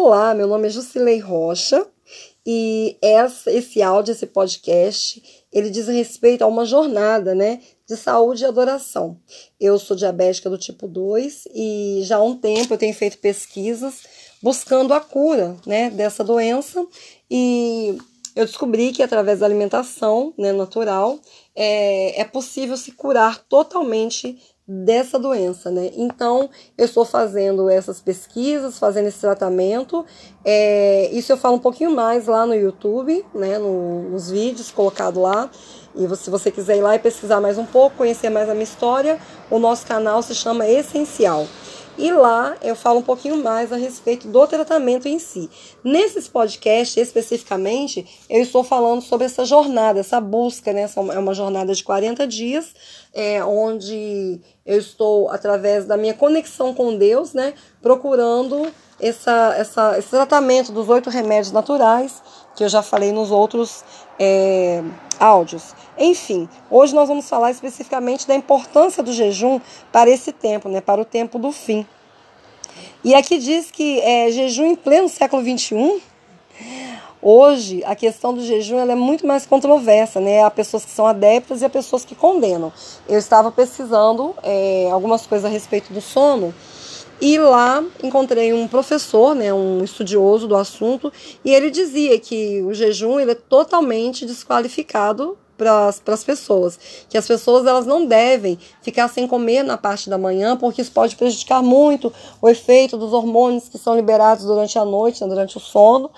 Olá, meu nome é Jusilei Rocha e essa, esse áudio, esse podcast, ele diz respeito a uma jornada, né, de saúde e adoração. Eu sou diabética do tipo 2 e já há um tempo eu tenho feito pesquisas buscando a cura, né, dessa doença e eu descobri que através da alimentação né, natural é, é possível se curar totalmente dessa doença, né? Então, eu estou fazendo essas pesquisas, fazendo esse tratamento. É, isso eu falo um pouquinho mais lá no YouTube, né? No, nos vídeos colocados lá. E se você quiser ir lá e pesquisar mais um pouco, conhecer mais a minha história, o nosso canal se chama Essencial. E lá eu falo um pouquinho mais a respeito do tratamento em si. Nesses podcasts, especificamente, eu estou falando sobre essa jornada, essa busca, né? É uma jornada de 40 dias, é, onde eu estou, através da minha conexão com Deus, né? Procurando essa, essa, esse tratamento dos oito remédios naturais, que eu já falei nos outros é, áudios. Enfim, hoje nós vamos falar especificamente da importância do jejum para esse tempo, né, para o tempo do fim. E aqui diz que é, jejum em pleno século XXI. Hoje, a questão do jejum é muito mais controversa, né? Há pessoas que são adeptas e há pessoas que condenam. Eu estava pesquisando é, algumas coisas a respeito do sono e lá encontrei um professor, né, um estudioso do assunto, e ele dizia que o jejum ele é totalmente desqualificado para as pessoas, que as pessoas elas não devem ficar sem comer na parte da manhã, porque isso pode prejudicar muito o efeito dos hormônios que são liberados durante a noite, né, durante o sono,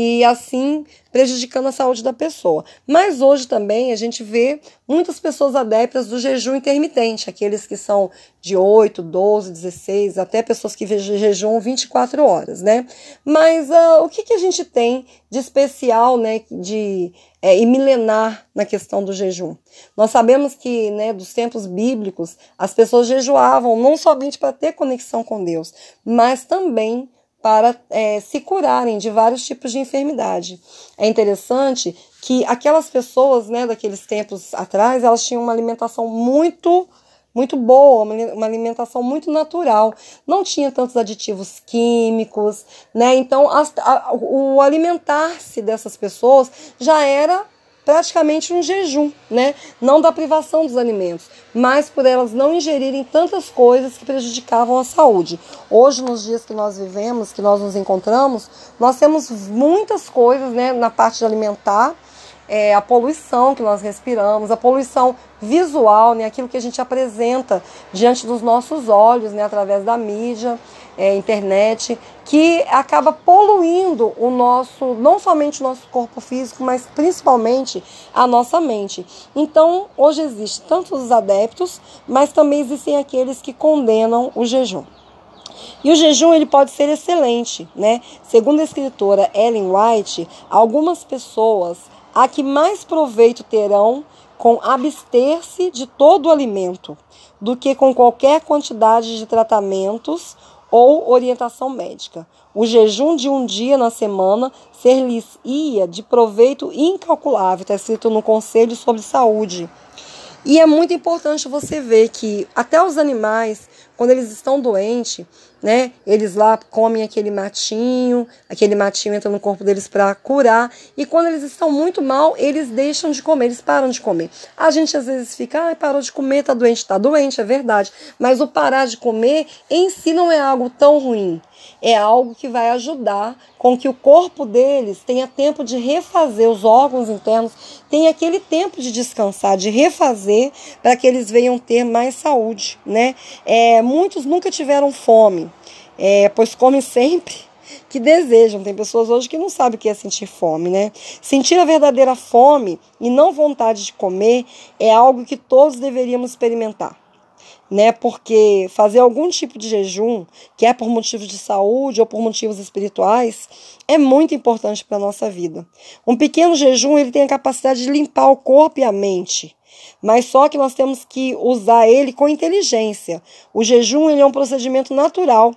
e assim prejudicando a saúde da pessoa. Mas hoje também a gente vê muitas pessoas adeptas do jejum intermitente, aqueles que são de 8, 12, 16, até pessoas que jejum 24 horas, né? Mas uh, o que, que a gente tem de especial, né, de é, e milenar na questão do jejum? Nós sabemos que, né, dos tempos bíblicos, as pessoas jejuavam não somente para ter conexão com Deus, mas também para é, se curarem de vários tipos de enfermidade. É interessante que aquelas pessoas, né, daqueles tempos atrás, elas tinham uma alimentação muito muito boa, uma alimentação muito natural. Não tinha tantos aditivos químicos, né? Então, as, a, o alimentar-se dessas pessoas já era praticamente um jejum, né? Não da privação dos alimentos, mas por elas não ingerirem tantas coisas que prejudicavam a saúde. Hoje, nos dias que nós vivemos, que nós nos encontramos, nós temos muitas coisas, né, na parte alimentar, é, a poluição que nós respiramos, a poluição visual, né, aquilo que a gente apresenta diante dos nossos olhos, né, através da mídia é, internet, que acaba poluindo o nosso, não somente o nosso corpo físico, mas principalmente a nossa mente. Então, hoje existe tanto os adeptos, mas também existem aqueles que condenam o jejum. E o jejum ele pode ser excelente, né? Segundo a escritora Ellen White, algumas pessoas a que mais proveito terão com abster-se de todo o alimento do que com qualquer quantidade de tratamentos ou orientação médica. O jejum de um dia na semana ser-lhes ia de proveito incalculável, está escrito no Conselho sobre Saúde. E é muito importante você ver que até os animais, quando eles estão doentes, né? Eles lá comem aquele matinho, aquele matinho entra no corpo deles para curar, e quando eles estão muito mal, eles deixam de comer, eles param de comer. A gente às vezes fica, ah, parou de comer, tá doente, tá doente, é verdade, mas o parar de comer em si não é algo tão ruim. É algo que vai ajudar com que o corpo deles tenha tempo de refazer os órgãos internos, tenha aquele tempo de descansar, de refazer, para que eles venham ter mais saúde, né? É, muitos nunca tiveram fome, é, pois comem sempre que desejam. Tem pessoas hoje que não sabem o que é sentir fome, né? Sentir a verdadeira fome e não vontade de comer é algo que todos deveríamos experimentar. Né? Porque fazer algum tipo de jejum, que é por motivos de saúde ou por motivos espirituais, é muito importante para a nossa vida. Um pequeno jejum ele tem a capacidade de limpar o corpo e a mente. Mas só que nós temos que usar ele com inteligência. O jejum ele é um procedimento natural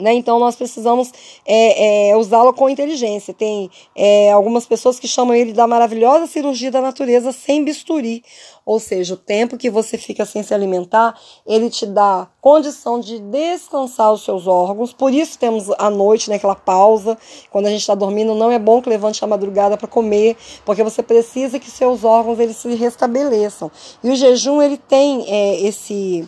Né? Então, nós precisamos é, é, usá-lo com inteligência. Tem é, algumas pessoas que chamam ele da maravilhosa cirurgia da natureza sem bisturi. Ou seja, o tempo que você fica sem se alimentar, ele te dá condição de descansar os seus órgãos. Por isso temos a noite, né, aquela pausa. Quando a gente está dormindo, não é bom que levante a madrugada para comer, porque você precisa que seus órgãos eles se restabeleçam. E o jejum ele tem é, esse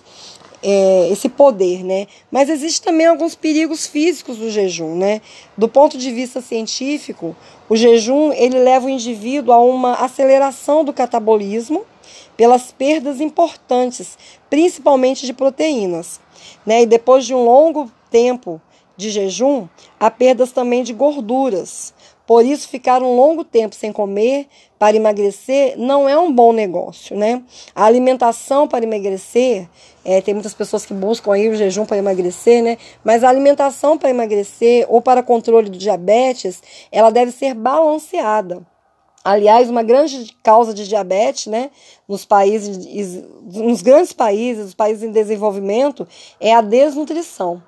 é, esse poder, né? Mas existe também alguns perigos físicos do jejum, né? Do ponto de vista científico, o jejum ele leva o indivíduo a uma aceleração do catabolismo pelas perdas importantes, principalmente de proteínas, né? E depois de um longo tempo de jejum, há perdas também de gorduras. Por isso, ficar um longo tempo sem comer para emagrecer não é um bom negócio, né? A alimentação para emagrecer, é, tem muitas pessoas que buscam aí o jejum para emagrecer, né? Mas a alimentação para emagrecer ou para controle do diabetes, ela deve ser balanceada. Aliás, uma grande causa de diabetes, né, nos países, nos grandes países, os países em desenvolvimento, é a desnutrição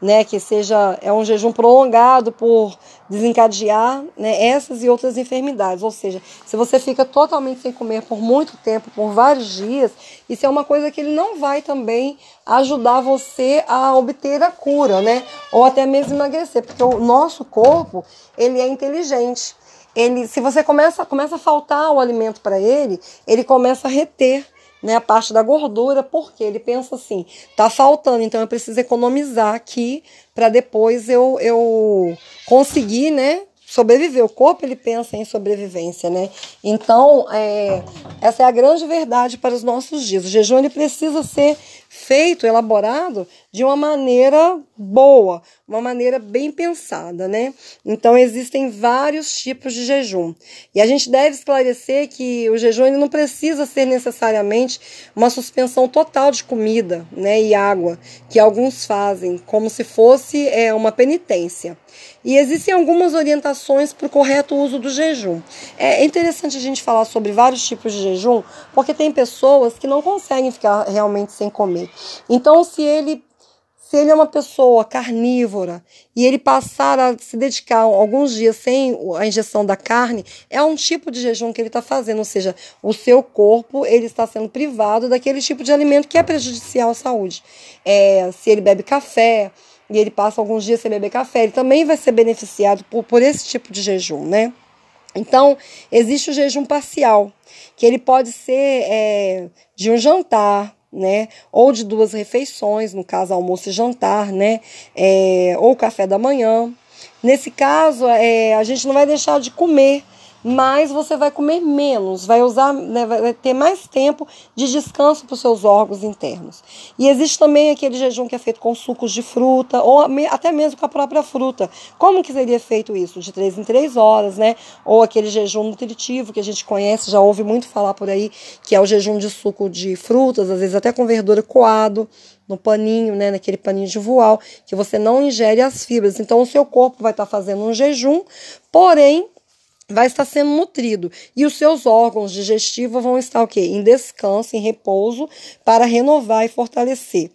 né, que seja é um jejum prolongado por desencadear né, essas e outras enfermidades. Ou seja, se você fica totalmente sem comer por muito tempo, por vários dias, isso é uma coisa que ele não vai também ajudar você a obter a cura, né? Ou até mesmo emagrecer, porque o nosso corpo ele é inteligente. Ele, se você começa, começa a faltar o alimento para ele, ele começa a reter né, a parte da gordura, porque ele pensa assim, tá faltando, então eu preciso economizar aqui para depois eu, eu conseguir, né, sobreviver. O corpo ele pensa em sobrevivência, né? Então, é, essa é a grande verdade para os nossos dias. O jejum ele precisa ser feito, elaborado de uma maneira boa, uma maneira bem pensada, né? Então existem vários tipos de jejum. E a gente deve esclarecer que o jejum ele não precisa ser necessariamente uma suspensão total de comida, né, e água, que alguns fazem como se fosse é, uma penitência. E existem algumas orientações para o correto uso do jejum. É interessante a gente falar sobre vários tipos de jejum, porque tem pessoas que não conseguem ficar realmente sem comer. Então, se ele se ele é uma pessoa carnívora e ele passar a se dedicar alguns dias sem a injeção da carne, é um tipo de jejum que ele está fazendo, ou seja, o seu corpo ele está sendo privado daquele tipo de alimento que é prejudicial à saúde. É, se ele bebe café, e ele passa alguns dias sem beber café, ele também vai ser beneficiado por, por esse tipo de jejum, né? Então, existe o jejum parcial, que ele pode ser é, de um jantar, né? Ou de duas refeições, no caso, almoço e jantar, né? É, ou café da manhã. Nesse caso, é, a gente não vai deixar de comer mas você vai comer menos, vai usar, né, vai ter mais tempo de descanso para os seus órgãos internos. E existe também aquele jejum que é feito com sucos de fruta, ou até mesmo com a própria fruta. Como que seria feito isso? De três em três horas, né? Ou aquele jejum nutritivo que a gente conhece, já ouve muito falar por aí, que é o jejum de suco de frutas, às vezes até com verdura coado no paninho, né, naquele paninho de voal, que você não ingere as fibras. Então o seu corpo vai estar fazendo um jejum, porém vai estar sendo nutrido e os seus órgãos digestivos vão estar o quê? Em descanso, em repouso, para renovar e fortalecer.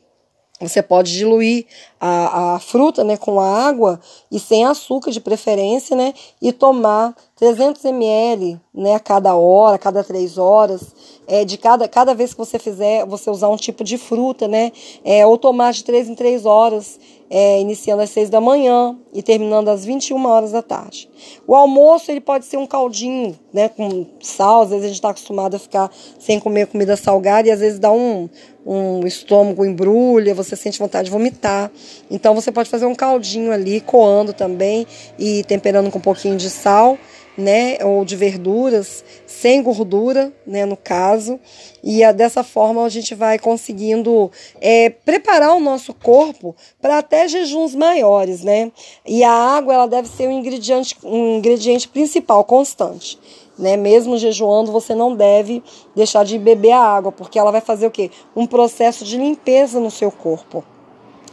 Você pode diluir a, a fruta né, com água e sem açúcar de preferência, né? E tomar 300 ml né, a cada hora, a cada três horas. É, de cada, cada vez que você fizer, você usar um tipo de fruta, né? É, ou tomar de três em três horas é, iniciando às 6 da manhã e terminando às 21 horas da tarde. O almoço ele pode ser um caldinho, né, com sal, às vezes a gente está acostumado a ficar sem comer comida salgada e às vezes dá um, um estômago embrulha, você sente vontade de vomitar. Então você pode fazer um caldinho ali, coando também e temperando com um pouquinho de sal né, ou de verduras, sem gordura, né, no caso, e a, dessa forma a gente vai conseguindo é, preparar o nosso corpo para até jejuns maiores, né? E a água ela deve ser um ingrediente, um ingrediente principal, constante. Né? Mesmo jejuando, você não deve deixar de beber a água, porque ela vai fazer o quê? Um processo de limpeza no seu corpo.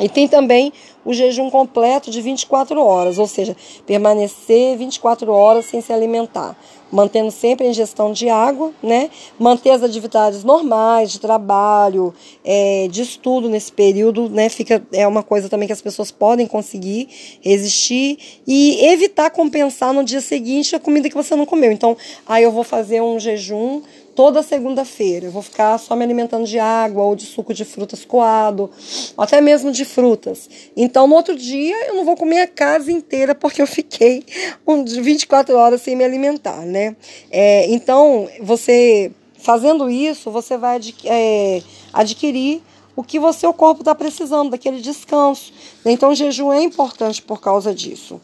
E tem também o jejum completo de 24 horas, ou seja, permanecer 24 horas sem se alimentar, mantendo sempre a ingestão de água, né? Manter as atividades normais de trabalho, é, de estudo nesse período, né? Fica é uma coisa também que as pessoas podem conseguir resistir e evitar compensar no dia seguinte a comida que você não comeu. Então, aí eu vou fazer um jejum toda segunda-feira. Eu vou ficar só me alimentando de água ou de suco de frutas coado, até mesmo de frutas. Então, no outro dia, eu não vou comer a casa inteira porque eu fiquei 24 horas sem me alimentar, né? É, então, você fazendo isso, você vai é, adquirir o que você o corpo está precisando daquele descanso. Então, o jejum é importante por causa disso.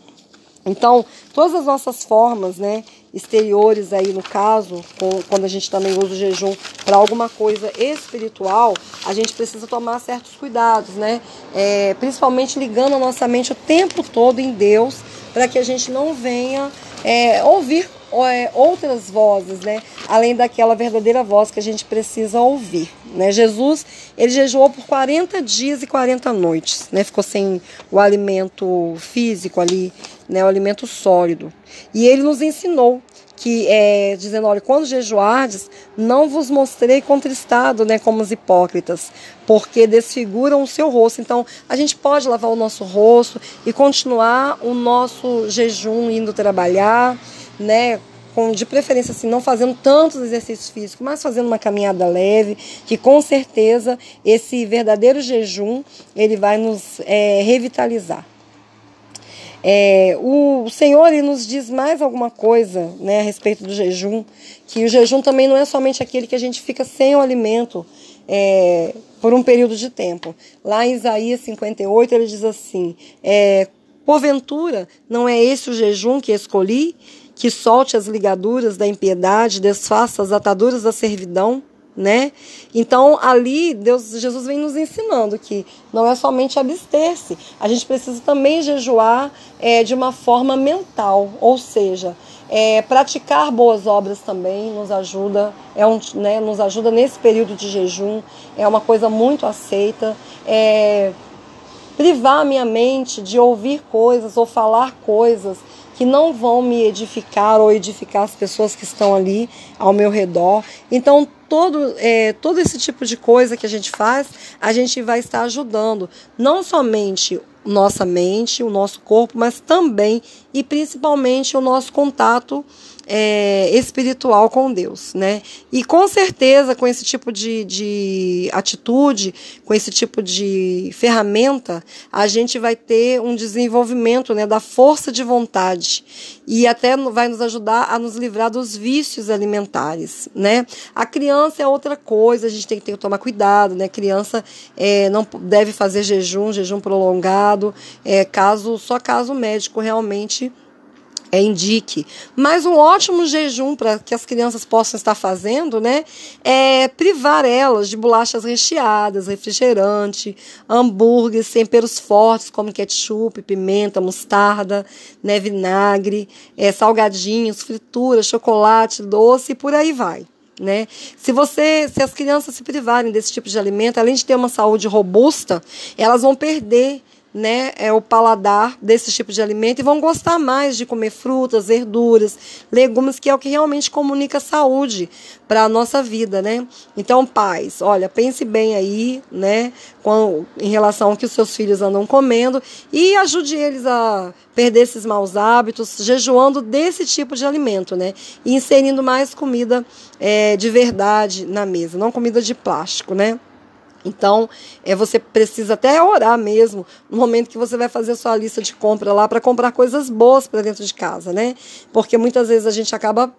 Então, todas as nossas formas, né, exteriores aí no caso, quando a gente também usa o jejum para alguma coisa espiritual, a gente precisa tomar certos cuidados, né? É, principalmente ligando a nossa mente o tempo todo em Deus, para que a gente não venha é, ouvir é, outras vozes, né? Além daquela verdadeira voz que a gente precisa ouvir, né? Jesus, ele jejuou por 40 dias e 40 noites, né? Ficou sem o alimento físico ali, né? O alimento sólido. E ele nos ensinou que é, dizendo, olha, quando jejuardes, não vos mostrei contristado, né, como os hipócritas, porque desfiguram o seu rosto. Então, a gente pode lavar o nosso rosto e continuar o nosso jejum indo trabalhar, né, com, de preferência assim, não fazendo tantos exercícios físicos, mas fazendo uma caminhada leve, que com certeza esse verdadeiro jejum ele vai nos é, revitalizar. É, o Senhor nos diz mais alguma coisa né, a respeito do jejum, que o jejum também não é somente aquele que a gente fica sem o alimento é, por um período de tempo. Lá em Isaías 58 ele diz assim: é, Porventura, não é esse o jejum que escolhi, que solte as ligaduras da impiedade, desfaça as ataduras da servidão? Né? Então ali Deus, Jesus vem nos ensinando que não é somente abster-se, a gente precisa também jejuar é, de uma forma mental, ou seja, é, praticar boas obras também nos ajuda, é um, né, nos ajuda nesse período de jejum, é uma coisa muito aceita. É, privar minha mente de ouvir coisas ou falar coisas que não vão me edificar ou edificar as pessoas que estão ali ao meu redor. Então, todo, é, todo esse tipo de coisa que a gente faz, a gente vai estar ajudando não somente nossa mente, o nosso corpo, mas também e principalmente o nosso contato é, espiritual com Deus, né? E com certeza, com esse tipo de, de atitude, com esse tipo de ferramenta, a gente vai ter um desenvolvimento né, da força de vontade e até vai nos ajudar a nos livrar dos vícios alimentares, né? A criança é outra coisa, a gente tem que, ter tomar cuidado, né? A criança é, não deve fazer jejum, jejum prolongado, é, caso só caso o médico realmente é, indique. Mas um ótimo jejum para que as crianças possam estar fazendo, né, é privar elas de bolachas recheadas, refrigerante, hambúrgueres, temperos fortes como ketchup, pimenta, mostarda, né, vinagre, é, salgadinhos, frituras, chocolate, doce e por aí vai. Né? Se você, se as crianças se privarem desse tipo de alimento, além de ter uma saúde robusta, elas vão perder né, é o paladar desse tipo de alimento e vão gostar mais de comer frutas, verduras, legumes, que é o que realmente comunica saúde para a nossa vida, né? Então, pais, olha, pense bem aí, né, com, em relação ao que os seus filhos andam comendo e ajude eles a perder esses maus hábitos, jejuando desse tipo de alimento, né? E inserindo mais comida é, de verdade na mesa, não comida de plástico, né? Então, é, você precisa até orar mesmo no momento que você vai fazer a sua lista de compra lá para comprar coisas boas para dentro de casa, né? Porque muitas vezes a gente acaba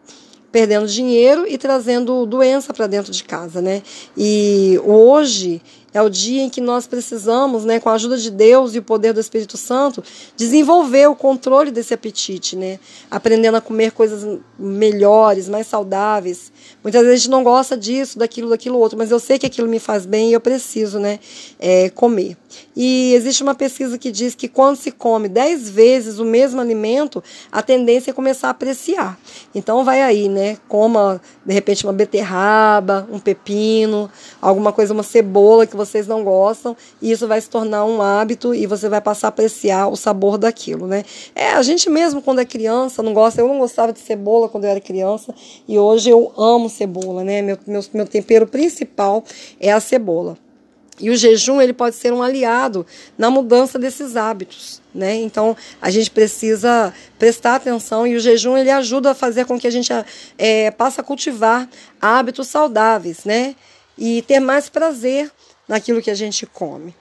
perdendo dinheiro e trazendo doença para dentro de casa, né? E hoje é o dia em que nós precisamos, né, com a ajuda de Deus e o poder do Espírito Santo, desenvolver o controle desse apetite, né? Aprendendo a comer coisas melhores, mais saudáveis. Muitas vezes a gente não gosta disso, daquilo, daquilo outro, mas eu sei que aquilo me faz bem e eu preciso, né, é, comer. E existe uma pesquisa que diz que quando se come 10 vezes o mesmo alimento, a tendência é começar a apreciar. Então vai aí, né? Coma de repente uma beterraba, um pepino, alguma coisa, uma cebola que você vocês não gostam, e isso vai se tornar um hábito e você vai passar a apreciar o sabor daquilo, né? É, a gente mesmo quando é criança não gosta, eu não gostava de cebola quando eu era criança, e hoje eu amo cebola, né? Meu, meu, meu tempero principal é a cebola. E o jejum ele pode ser um aliado na mudança desses hábitos, né? Então a gente precisa prestar atenção e o jejum ele ajuda a fazer com que a gente é, passe a cultivar hábitos saudáveis, né? E ter mais prazer naquilo que a gente come.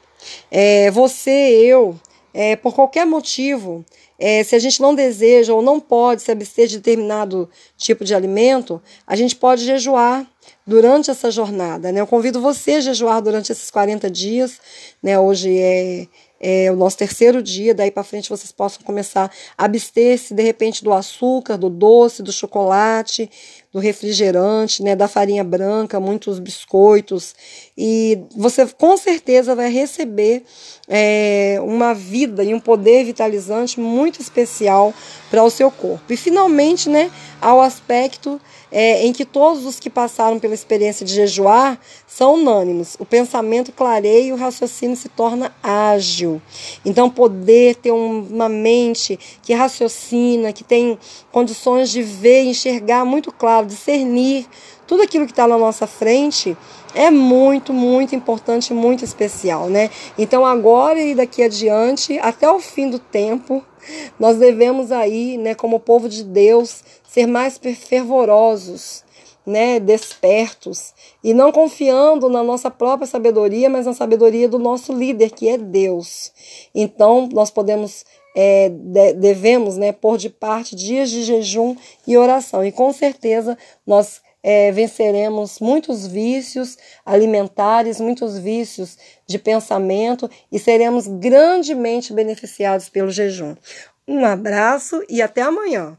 É, você, eu, é, por qualquer motivo, é, se a gente não deseja ou não pode se abster de determinado tipo de alimento, a gente pode jejuar durante essa jornada. Né? Eu convido você a jejuar durante esses 40 dias. Né? Hoje é, é o nosso terceiro dia, daí para frente vocês possam começar a abster-se de repente do açúcar, do doce, do chocolate, do refrigerante, né, da farinha branca, muitos biscoitos, e você com certeza vai receber é, uma vida e um poder vitalizante muito especial para o seu corpo. E finalmente, né, ao aspecto é, em que todos os que passaram pela experiência de jejuar são unânimes. O pensamento clareia e o raciocínio se torna ágil. Então, poder ter uma mente que raciocina, que tem condições de ver, enxergar muito claro, discernir tudo aquilo que está na nossa frente é muito, muito importante, muito especial, né? Então agora e daqui adiante, até o fim do tempo, nós devemos aí, né, como povo de Deus, ser mais fervorosos, né, despertos e não confiando na nossa própria sabedoria, mas na sabedoria do nosso líder, que é Deus. Então, nós podemos é, devemos né, pôr de parte dias de jejum e oração. E com certeza nós é, venceremos muitos vícios alimentares, muitos vícios de pensamento e seremos grandemente beneficiados pelo jejum. Um abraço e até amanhã.